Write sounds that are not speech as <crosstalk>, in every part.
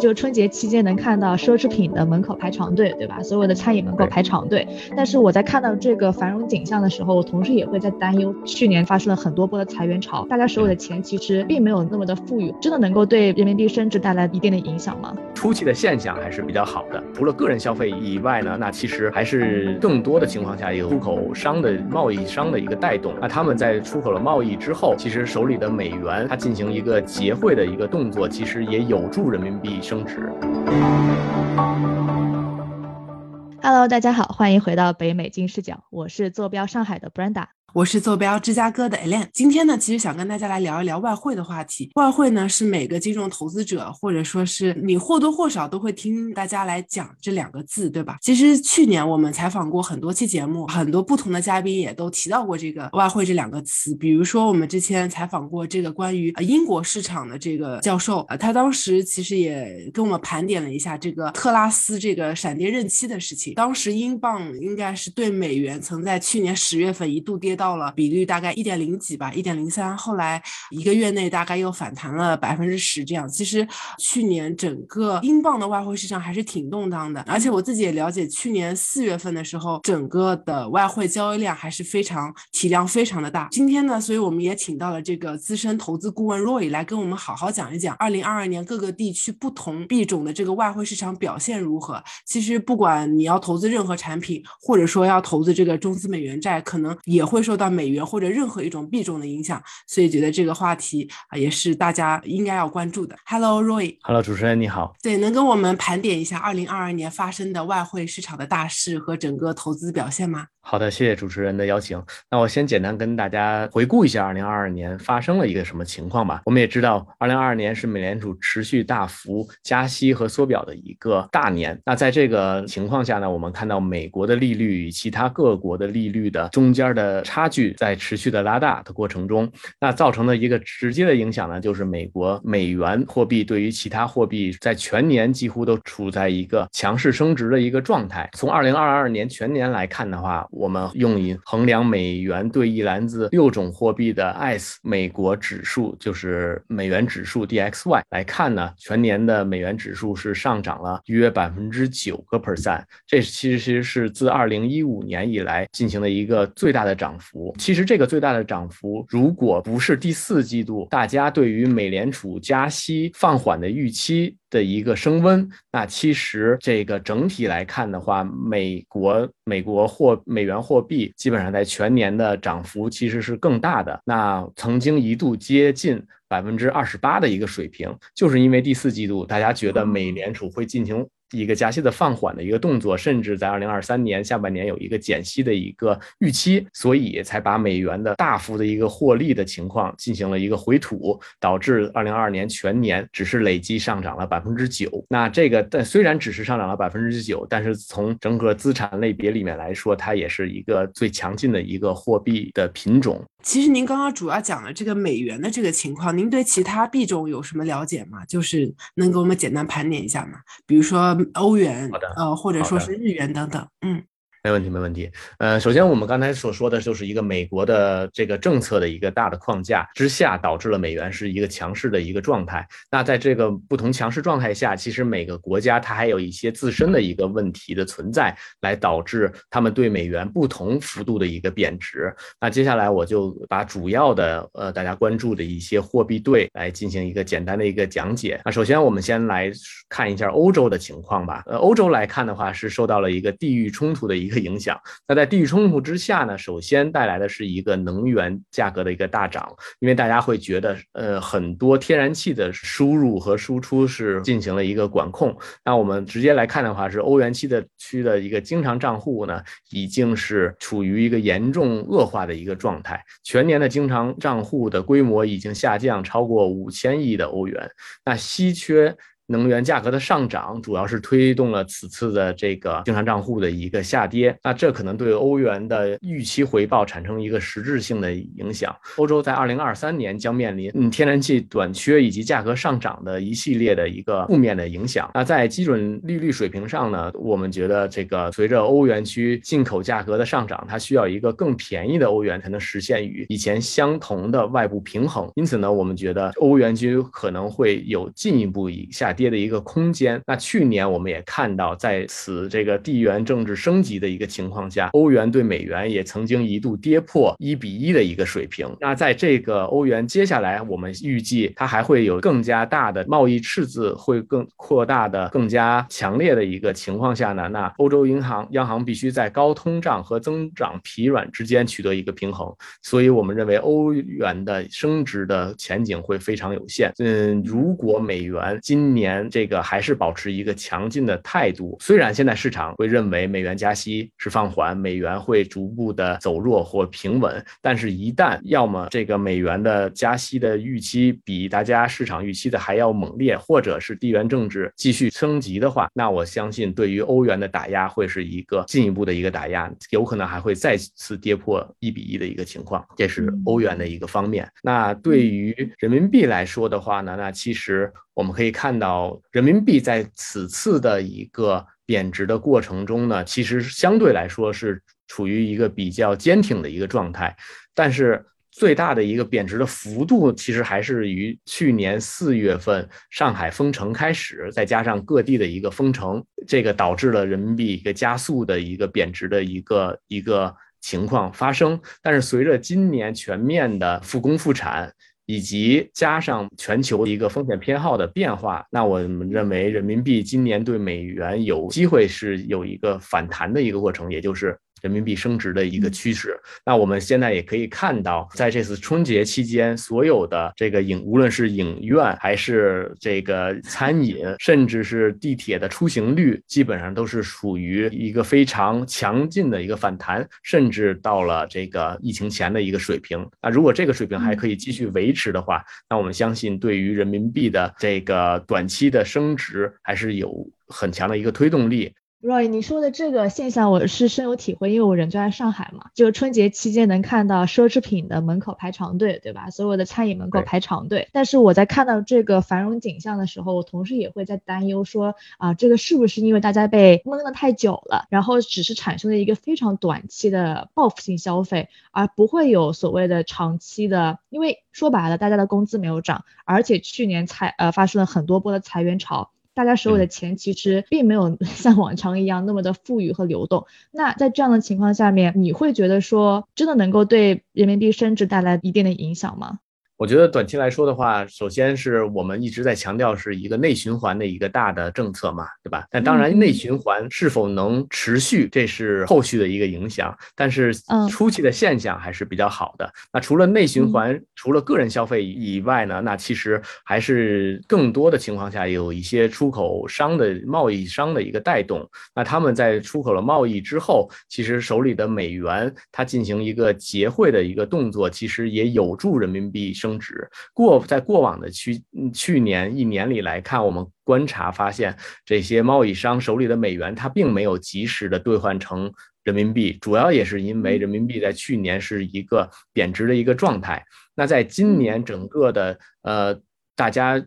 就春节期间能看到奢侈品的门口排长队，对吧？所有的餐饮门口排长队。但是我在看到这个繁荣景象的时候，我同时也会在担忧，去年发生了很多波的裁员潮，大家手里的钱其实并没有那么的富裕，真的能够对人民币升值带来一定的影响吗？初期的现象还是比较好的，除了个人消费以外呢，那其实还是更多的情况下有出口商的贸易商的一个带动。那他们在出口了贸易之后，其实手里的美元它进行一个结汇的一个动作，其实也有助人民币升值。Hello，大家好，欢迎回到北美金视角，我是坐标上海的 Brenda。我是坐标芝加哥的 Alan 今天呢，其实想跟大家来聊一聊外汇的话题。外汇呢，是每个金融投资者或者说是你或多或少都会听大家来讲这两个字，对吧？其实去年我们采访过很多期节目，很多不同的嘉宾也都提到过这个外汇这两个词。比如说我们之前采访过这个关于英国市场的这个教授，呃，他当时其实也跟我们盘点了一下这个特拉斯这个闪电任期的事情。当时英镑应该是对美元曾在去年十月份一度跌到。到了比率大概一点零几吧，一点零三，后来一个月内大概又反弹了百分之十这样。其实去年整个英镑的外汇市场还是挺动荡的，而且我自己也了解，去年四月份的时候，整个的外汇交易量还是非常体量非常的大。今天呢，所以我们也请到了这个资深投资顾问 Roy 来跟我们好好讲一讲二零二二年各个地区不同币种的这个外汇市场表现如何。其实不管你要投资任何产品，或者说要投资这个中资美元债，可能也会受。受到美元或者任何一种币种的影响，所以觉得这个话题啊也是大家应该要关注的。Hello，Roy。Hello，主持人你好。对，能跟我们盘点一下二零二二年发生的外汇市场的大事和整个投资表现吗？好的，谢谢主持人的邀请。那我先简单跟大家回顾一下二零二二年发生了一个什么情况吧。我们也知道，二零二二年是美联储持续大幅加息和缩表的一个大年。那在这个情况下呢，我们看到美国的利率与其他各国的利率的中间的差差距在持续的拉大的过程中，那造成的一个直接的影响呢，就是美国美元货币对于其他货币在全年几乎都处在一个强势升值的一个状态。从二零二二年全年来看的话，我们用以衡量美元对一篮子六种货币的 ICE 美国指数，就是美元指数 DXY 来看呢，全年的美元指数是上涨了约百分之九个 percent，这其实是自二零一五年以来进行的一个最大的涨幅。其实这个最大的涨幅，如果不是第四季度大家对于美联储加息放缓的预期。的一个升温，那其实这个整体来看的话，美国美国货美元货币基本上在全年的涨幅其实是更大的，那曾经一度接近百分之二十八的一个水平，就是因为第四季度大家觉得美联储会进行。一个加息的放缓的一个动作，甚至在二零二三年下半年有一个减息的一个预期，所以才把美元的大幅的一个获利的情况进行了一个回吐，导致二零二二年全年只是累计上涨了百分之九。那这个但虽然只是上涨了百分之九，但是从整个资产类别里面来说，它也是一个最强劲的一个货币的品种。其实您刚刚主要讲了这个美元的这个情况，您对其他币种有什么了解吗？就是能给我们简单盘点一下吗？比如说欧元，呃，或者说是日元等等，嗯。没问题，没问题。呃，首先我们刚才所说的就是一个美国的这个政策的一个大的框架之下，导致了美元是一个强势的一个状态。那在这个不同强势状态下，其实每个国家它还有一些自身的一个问题的存在，来导致他们对美元不同幅度的一个贬值。那接下来我就把主要的呃大家关注的一些货币对来进行一个简单的一个讲解。那首先我们先来看一下欧洲的情况吧。呃，欧洲来看的话是受到了一个地域冲突的一。的影响，那在地域冲突之下呢，首先带来的是一个能源价格的一个大涨，因为大家会觉得，呃，很多天然气的输入和输出是进行了一个管控。那我们直接来看的话，是欧元区的区的一个经常账户呢，已经是处于一个严重恶化的一个状态，全年的经常账户的规模已经下降超过五千亿的欧元。那稀缺。能源价格的上涨，主要是推动了此次的这个经常账户的一个下跌。那这可能对欧元的预期回报产生一个实质性的影响。欧洲在二零二三年将面临嗯天然气短缺以及价格上涨的一系列的一个负面的影响。那在基准利率水平上呢，我们觉得这个随着欧元区进口价格的上涨，它需要一个更便宜的欧元才能实现与以前相同的外部平衡。因此呢，我们觉得欧元区可能会有进一步以下。跌的一个空间。那去年我们也看到，在此这个地缘政治升级的一个情况下，欧元对美元也曾经一度跌破一比一的一个水平。那在这个欧元接下来，我们预计它还会有更加大的贸易赤字，会更扩大的、更加强烈的一个情况下呢，那欧洲银行央行必须在高通胀和增长疲软之间取得一个平衡。所以我们认为欧元的升值的前景会非常有限。嗯，如果美元今年这个还是保持一个强劲的态度，虽然现在市场会认为美元加息是放缓，美元会逐步的走弱或平稳，但是，一旦要么这个美元的加息的预期比大家市场预期的还要猛烈，或者是地缘政治继续升级的话，那我相信对于欧元的打压会是一个进一步的一个打压，有可能还会再次跌破一比一的一个情况，这是欧元的一个方面。那对于人民币来说的话呢，那其实我们可以看到，人民币在此次的一个贬值的过程中呢，其实相对来说是处于一个比较坚挺的一个状态，但是。最大的一个贬值的幅度，其实还是于去年四月份上海封城开始，再加上各地的一个封城，这个导致了人民币一个加速的一个贬值的一个一个情况发生。但是随着今年全面的复工复产，以及加上全球一个风险偏好的变化，那我们认为人民币今年对美元有机会是有一个反弹的一个过程，也就是。人民币升值的一个趋势，那我们现在也可以看到，在这次春节期间，所有的这个影，无论是影院还是这个餐饮，甚至是地铁的出行率，基本上都是属于一个非常强劲的一个反弹，甚至到了这个疫情前的一个水平。那如果这个水平还可以继续维持的话，那我们相信对于人民币的这个短期的升值还是有很强的一个推动力。Roy，你说的这个现象我是深有体会，因为我人就在上海嘛，就春节期间能看到奢侈品的门口排长队，对吧？所有的餐饮门口排长队。但是我在看到这个繁荣景象的时候，我同时也会在担忧说，啊，这个是不是因为大家被闷了太久了，然后只是产生了一个非常短期的报复性消费，而不会有所谓的长期的？因为说白了，大家的工资没有涨，而且去年裁呃发生了很多波的裁员潮。大家手里的钱其实并没有 <laughs> 像往常一样那么的富裕和流动。那在这样的情况下面，你会觉得说真的能够对人民币升值带来一定的影响吗？我觉得短期来说的话，首先是我们一直在强调是一个内循环的一个大的政策嘛，对吧？但当然，内循环是否能持续，这是后续的一个影响。但是初期的现象还是比较好的。那除了内循环，除了个人消费以外呢，那其实还是更多的情况下有一些出口商的贸易商的一个带动。那他们在出口了贸易之后，其实手里的美元它进行一个结汇的一个动作，其实也有助人民币升。升值过在过往的去去年一年里来看，我们观察发现，这些贸易商手里的美元，它并没有及时的兑换成人民币，主要也是因为人民币在去年是一个贬值的一个状态。那在今年整个的呃，大家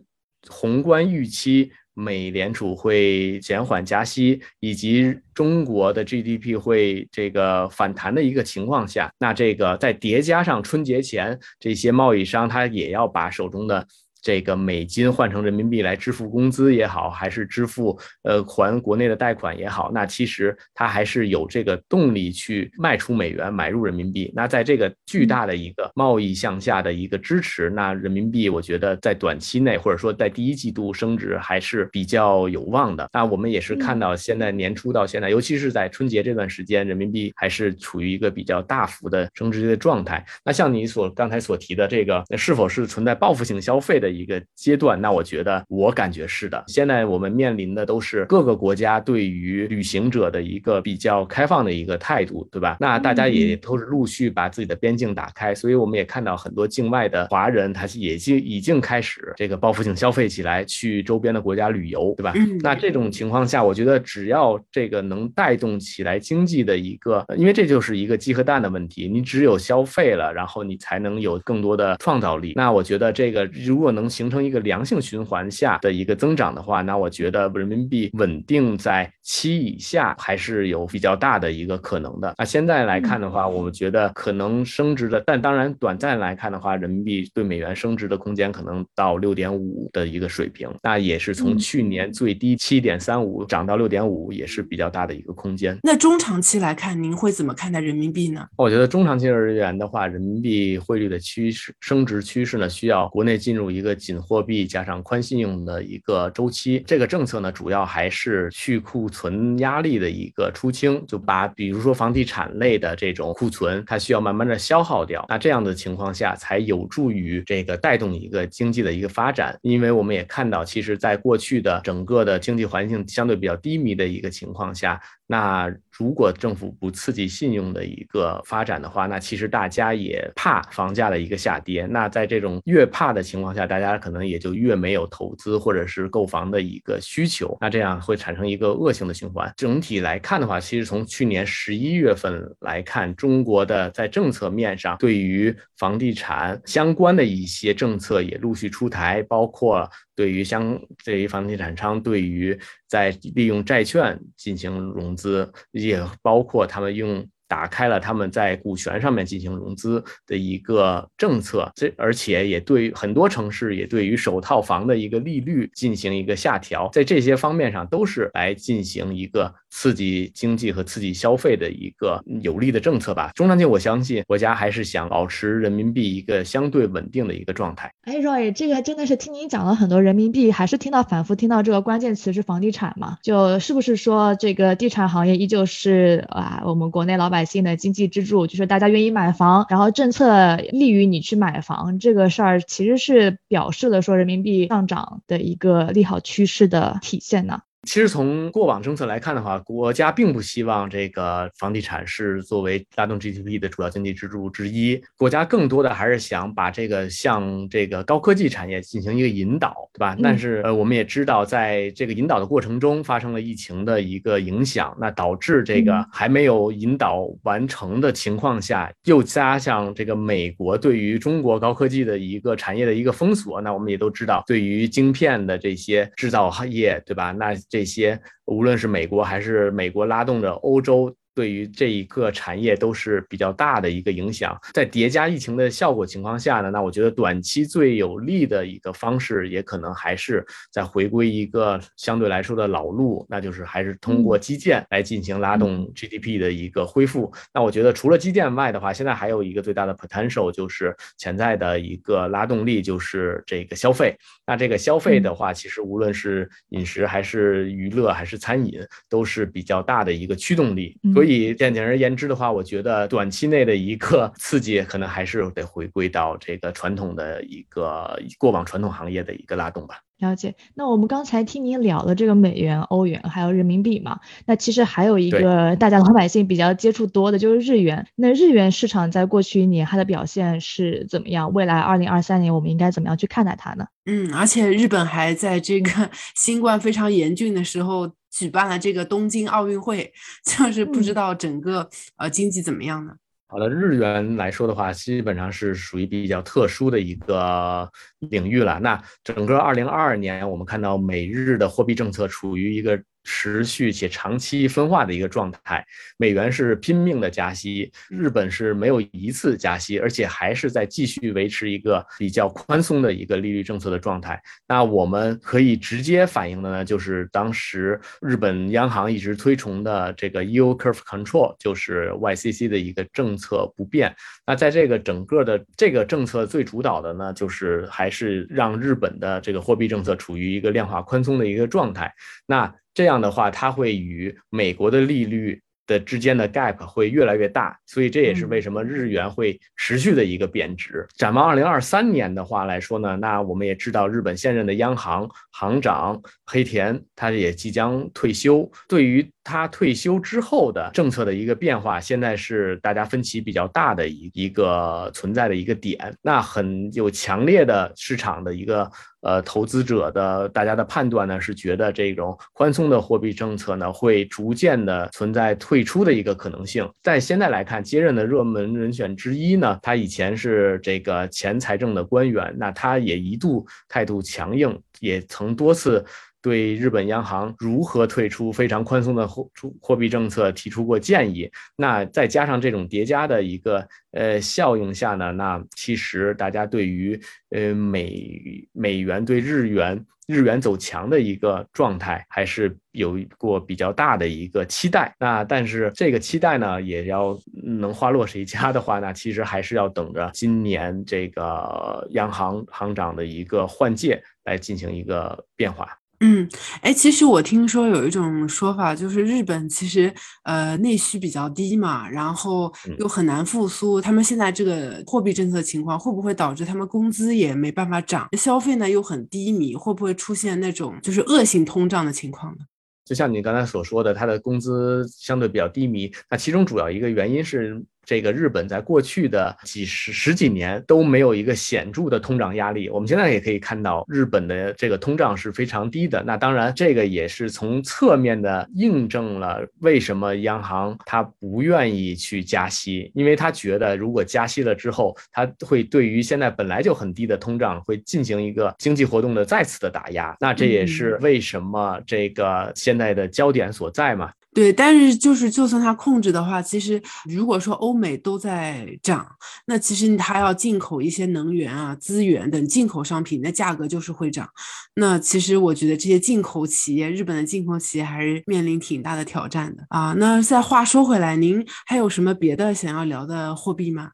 宏观预期。美联储会减缓加息，以及中国的 GDP 会这个反弹的一个情况下，那这个再叠加上春节前这些贸易商，他也要把手中的。这个美金换成人民币来支付工资也好，还是支付呃还国内的贷款也好，那其实它还是有这个动力去卖出美元买入人民币。那在这个巨大的一个贸易向下的一个支持，那人民币我觉得在短期内或者说在第一季度升值还是比较有望的。那我们也是看到现在年初到现在，尤其是在春节这段时间，人民币还是处于一个比较大幅的升值的状态。那像你所刚才所提的这个，是否是存在报复性消费的？一个阶段，那我觉得我感觉是的。现在我们面临的都是各个国家对于旅行者的一个比较开放的一个态度，对吧？那大家也都是陆续把自己的边境打开，所以我们也看到很多境外的华人，他是已经已经开始这个报复性消费起来，去周边的国家旅游，对吧？那这种情况下，我觉得只要这个能带动起来经济的一个，因为这就是一个鸡和蛋的问题，你只有消费了，然后你才能有更多的创造力。那我觉得这个如果能能形成一个良性循环下的一个增长的话，那我觉得人民币稳定在七以下还是有比较大的一个可能的。那现在来看的话，我们觉得可能升值的，但当然短暂来看的话，人民币对美元升值的空间可能到六点五的一个水平，那也是从去年最低七点三五涨到六点五，也是比较大的一个空间。那中长期来看，您会怎么看待人民币呢？我觉得中长期而言的话，人民币汇率的趋势升值趋势呢，需要国内进入一个一个紧货币加上宽信用的一个周期。这个政策呢，主要还是去库存压力的一个出清，就把比如说房地产类的这种库存，它需要慢慢的消耗掉。那这样的情况下，才有助于这个带动一个经济的一个发展。因为我们也看到，其实在过去的整个的经济环境相对比较低迷的一个情况下。那如果政府不刺激信用的一个发展的话，那其实大家也怕房价的一个下跌。那在这种越怕的情况下，大家可能也就越没有投资或者是购房的一个需求。那这样会产生一个恶性的循环。整体来看的话，其实从去年十一月份来看，中国的在政策面上对于房地产相关的一些政策也陆续出台，包括。对于相对于房地产商，对于在利用债券进行融资，也包括他们用。打开了他们在股权上面进行融资的一个政策，这而且也对很多城市也对于首套房的一个利率进行一个下调，在这些方面上都是来进行一个刺激经济和刺激消费的一个有利的政策吧。中长期我相信国家还是想保持人民币一个相对稳定的一个状态。哎，Roy，这个真的是听您讲了很多人民币，还是听到反复听到这个关键词是房地产嘛？就是不是说这个地产行业依旧是啊我们国内老。百姓的经济支柱就是大家愿意买房，然后政策利于你去买房，这个事儿其实是表示了说人民币上涨的一个利好趋势的体现呢。其实从过往政策来看的话，国家并不希望这个房地产是作为拉动 GDP 的主要经济支柱之一。国家更多的还是想把这个向这个高科技产业进行一个引导，对吧？但是呃，我们也知道，在这个引导的过程中发生了疫情的一个影响，那导致这个还没有引导完成的情况下，又加上这个美国对于中国高科技的一个产业的一个封锁。那我们也都知道，对于晶片的这些制造行业，对吧？那这这些无论是美国还是美国拉动着欧洲。对于这一个产业都是比较大的一个影响，在叠加疫情的效果情况下呢，那我觉得短期最有利的一个方式，也可能还是在回归一个相对来说的老路，那就是还是通过基建来进行拉动 GDP 的一个恢复。那我觉得除了基建外的话，现在还有一个最大的 potential 就是潜在的一个拉动力就是这个消费。那这个消费的话，其实无论是饮食还是娱乐还是餐饮，都是比较大的一个驱动力。所以。所以，简而言之的话，我觉得短期内的一个刺激，可能还是得回归到这个传统的一个过往传统行业的一个拉动吧。了解。那我们刚才听您聊了这个美元、欧元还有人民币嘛，那其实还有一个大家老百姓比较接触多的就是日元。那日元市场在过去一年它的表现是怎么样？未来二零二三年我们应该怎么样去看待它呢？嗯，而且日本还在这个新冠非常严峻的时候。举办了这个东京奥运会，<laughs> 就是不知道整个呃经济怎么样呢？好的，日元来说的话，基本上是属于比较特殊的一个领域了。那整个二零二二年，我们看到美日的货币政策处于一个。持续且长期分化的一个状态，美元是拼命的加息，日本是没有一次加息，而且还是在继续维持一个比较宽松的一个利率政策的状态。那我们可以直接反映的呢，就是当时日本央行一直推崇的这个 yield curve control，就是 YCC 的一个政策不变。那在这个整个的这个政策最主导的呢，就是还是让日本的这个货币政策处于一个量化宽松的一个状态。那这样的话，它会与美国的利率的之间的 gap 会越来越大，所以这也是为什么日元会持续的一个贬值。展望二零二三年的话来说呢，那我们也知道日本现任的央行行长黑田他也即将退休，对于他退休之后的政策的一个变化，现在是大家分歧比较大的一一个存在的一个点。那很有强烈的市场的一个呃投资者的大家的判断呢，是觉得这种宽松的货币政策呢会逐渐的存在退出的一个可能性。在现在来看，接任的热门人选之一呢，他以前是这个前财政的官员，那他也一度态度强硬，也曾多次。对日本央行如何退出非常宽松的货出货币政策提出过建议，那再加上这种叠加的一个呃效应下呢，那其实大家对于呃美美元对日元日元走强的一个状态还是有过比较大的一个期待。那但是这个期待呢，也要能花落谁家的话，那其实还是要等着今年这个央行行长的一个换届来进行一个变化。嗯，哎，其实我听说有一种说法，就是日本其实呃内需比较低嘛，然后又很难复苏，他们现在这个货币政策情况会不会导致他们工资也没办法涨，消费呢又很低迷，会不会出现那种就是恶性通胀的情况呢？就像你刚才所说的，他的工资相对比较低迷，那其中主要一个原因是。这个日本在过去的几十十几年都没有一个显著的通胀压力，我们现在也可以看到日本的这个通胀是非常低的。那当然，这个也是从侧面的印证了为什么央行它不愿意去加息，因为它觉得如果加息了之后，它会对于现在本来就很低的通胀会进行一个经济活动的再次的打压。那这也是为什么这个现在的焦点所在嘛。对，但是就是就算它控制的话，其实如果说欧美都在涨，那其实它要进口一些能源啊、资源等进口商品，那价格就是会涨。那其实我觉得这些进口企业，日本的进口企业还是面临挺大的挑战的啊。那再话说回来，您还有什么别的想要聊的货币吗？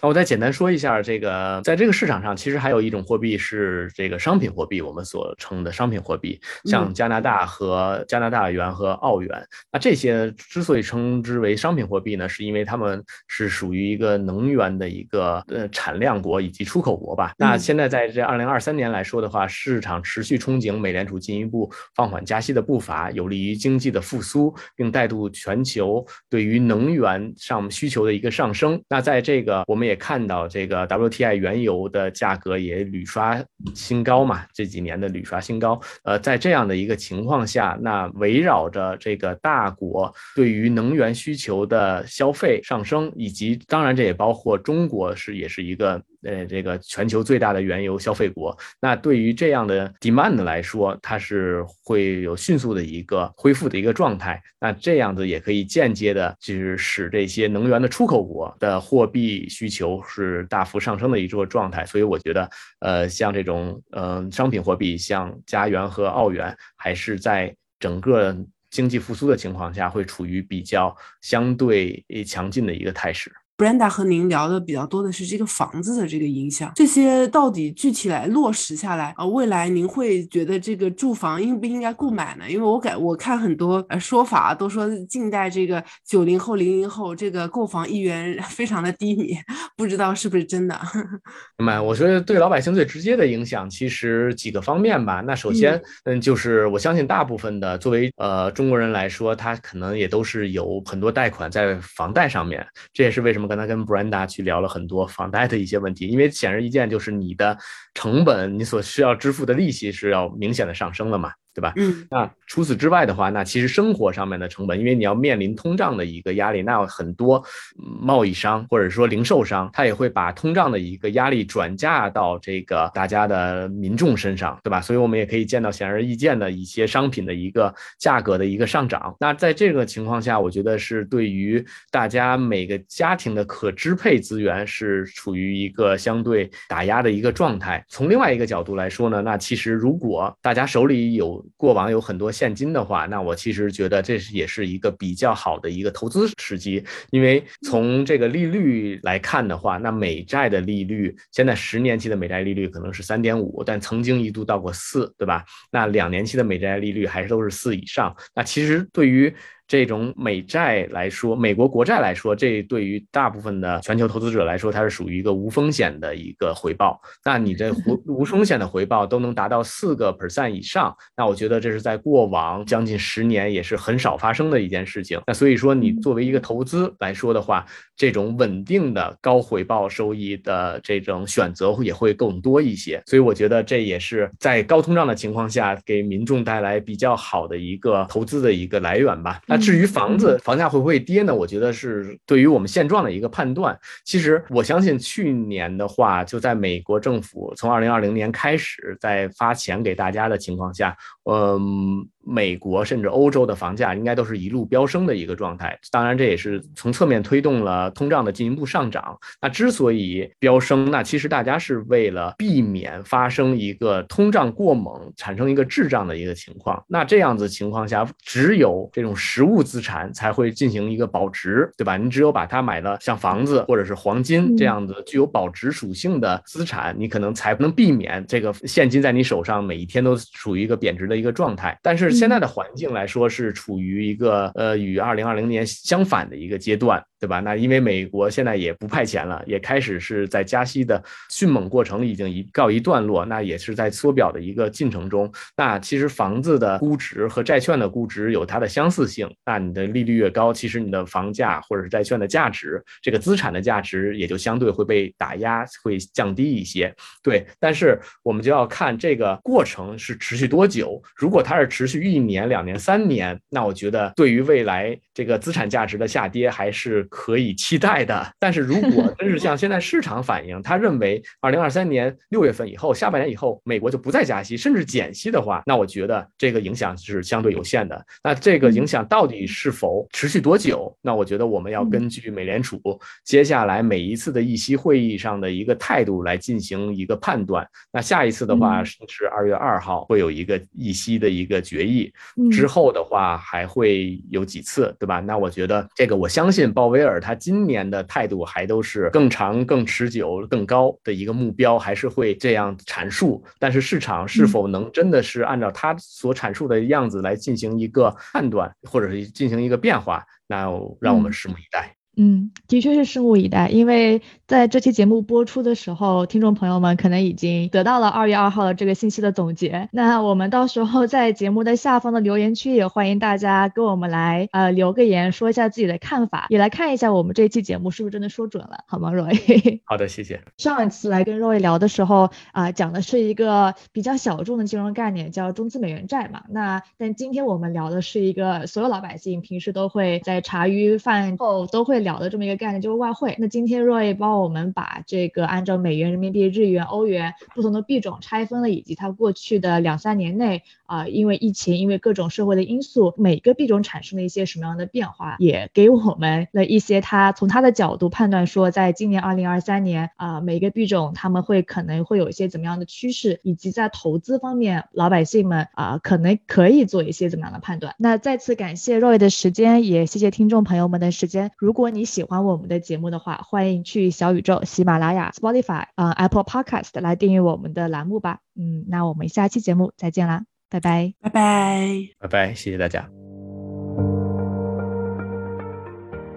那我再简单说一下，这个在这个市场上，其实还有一种货币是这个商品货币，我们所称的商品货币，像加拿大和加拿大元和澳元。那这些之所以称之为商品货币呢，是因为它们是属于一个能源的一个呃产量国以及出口国吧。那现在在这二零二三年来说的话，市场持续憧憬美联储进一步放缓加息的步伐，有利于经济的复苏，并带动全球对于能源上需求的一个上升。那在这个我们。也看到这个 WTI 原油的价格也屡刷新高嘛，这几年的屡刷新高。呃，在这样的一个情况下，那围绕着这个大国对于能源需求的消费上升，以及当然这也包括中国是也是一个。呃，这个全球最大的原油消费国，那对于这样的 demand 来说，它是会有迅速的一个恢复的一个状态。那这样子也可以间接的，就是使这些能源的出口国的货币需求是大幅上升的一个状态。所以我觉得，呃，像这种呃商品货币，像加元和澳元，还是在整个经济复苏的情况下，会处于比较相对强劲的一个态势。Brenda 和您聊的比较多的是这个房子的这个影响，这些到底具体来落实下来啊？未来您会觉得这个住房应不应该购买呢？因为我感我看很多呃说法都说近代这个九零后、零零后这个购房意愿 <laughs> 非常的低迷，不知道是不是真的？<laughs> 明白？我觉得对老百姓最直接的影响其实几个方面吧。那首先，嗯，就是我相信大部分的作为呃中国人来说，他可能也都是有很多贷款在房贷上面，这也是为什么。刚才跟 Brenda 去聊了很多房贷的一些问题，因为显而易见，就是你的成本，你所需要支付的利息是要明显的上升了嘛。对吧？嗯，那除此之外的话，那其实生活上面的成本，因为你要面临通胀的一个压力，那很多贸易商或者说零售商，他也会把通胀的一个压力转嫁到这个大家的民众身上，对吧？所以我们也可以见到显而易见的一些商品的一个价格的一个上涨。那在这个情况下，我觉得是对于大家每个家庭的可支配资源是处于一个相对打压的一个状态。从另外一个角度来说呢，那其实如果大家手里有过往有很多现金的话，那我其实觉得这是也是一个比较好的一个投资时机，因为从这个利率来看的话，那美债的利率现在十年期的美债利率可能是三点五，但曾经一度到过四，对吧？那两年期的美债利率还是都是四以上。那其实对于这种美债来说，美国国债来说，这对于大部分的全球投资者来说，它是属于一个无风险的一个回报。那你这无 <laughs> 无风险的回报都能达到四个 percent 以上，那我觉得这是在过往将近十年也是很少发生的一件事情。那所以说，你作为一个投资来说的话，这种稳定的高回报收益的这种选择也会更多一些。所以我觉得这也是在高通胀的情况下，给民众带来比较好的一个投资的一个来源吧。那至于房子房价会不会跌呢？我觉得是对于我们现状的一个判断。其实我相信去年的话，就在美国政府从二零二零年开始在发钱给大家的情况下，嗯。美国甚至欧洲的房价应该都是一路飙升的一个状态，当然这也是从侧面推动了通胀的进一步上涨。那之所以飙升，那其实大家是为了避免发生一个通胀过猛，产生一个滞胀的一个情况。那这样子情况下，只有这种实物资产才会进行一个保值，对吧？你只有把它买了像房子或者是黄金这样子具有保值属性的资产，你可能才能避免这个现金在你手上每一天都处于一个贬值的一个状态。但是现在的环境来说是处于一个呃与二零二零年相反的一个阶段。对吧？那因为美国现在也不派钱了，也开始是在加息的迅猛过程已经一告一段落，那也是在缩表的一个进程中。那其实房子的估值和债券的估值有它的相似性。那你的利率越高，其实你的房价或者是债券的价值，这个资产的价值也就相对会被打压，会降低一些。对，但是我们就要看这个过程是持续多久。如果它是持续一年、两年、三年，那我觉得对于未来这个资产价值的下跌还是。可以期待的，但是如果 <laughs> 真是像现在市场反应，他认为二零二三年六月份以后，下半年以后，美国就不再加息，甚至减息的话，那我觉得这个影响是相对有限的。那这个影响到底是否持续多久？那我觉得我们要根据美联储接下来每一次的议息会议上的一个态度来进行一个判断。那下一次的话是二月二号会有一个议息的一个决议，之后的话还会有几次，对吧？那我觉得这个我相信鲍威。威尔他今年的态度还都是更长、更持久、更高的一个目标，还是会这样阐述。但是市场是否能真的是按照他所阐述的样子来进行一个判断，或者是进行一个变化，那让我们拭目以待。嗯，的确是拭目以待，因为在这期节目播出的时候，听众朋友们可能已经得到了二月二号的这个信息的总结。那我们到时候在节目的下方的留言区也欢迎大家跟我们来呃留个言，说一下自己的看法，也来看一下我们这期节目是不是真的说准了，好吗，Roy？<laughs> 好的，谢谢。上一次来跟 Roy 聊的时候啊，讲的是一个比较小众的金融概念，叫中资美元债嘛。那但今天我们聊的是一个所有老百姓平时都会在茶余饭后都会。聊的这么一个概念就是外汇。那今天 Roy 帮我们把这个按照美元、人民币、日元、欧元不同的币种拆分了，以及它过去的两三年内啊，因为疫情，因为各种社会的因素，每个币种产生了一些什么样的变化，也给我们了一些他从他的角度判断说，在今年二零二三年啊，每个币种他们会可能会有一些怎么样的趋势，以及在投资方面，老百姓们啊可能可以做一些怎么样的判断。那再次感谢 Roy 的时间，也谢谢听众朋友们的时间。如果你你喜欢我们的节目的话，欢迎去小宇宙、喜马拉雅、Spotify、嗯 Apple Podcast 来订阅我们的栏目吧。嗯，那我们下期节目再见啦，拜拜，拜拜，拜拜，谢谢大家。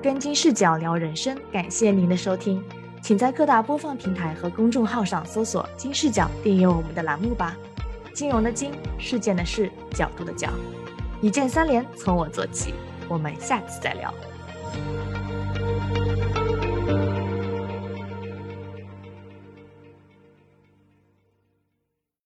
跟金视角聊人生，感谢您的收听，请在各大播放平台和公众号上搜索“金视角”，订阅我们的栏目吧。金融的金，事件的事，角度的角，一键三连，从我做起。我们下次再聊。Thank you.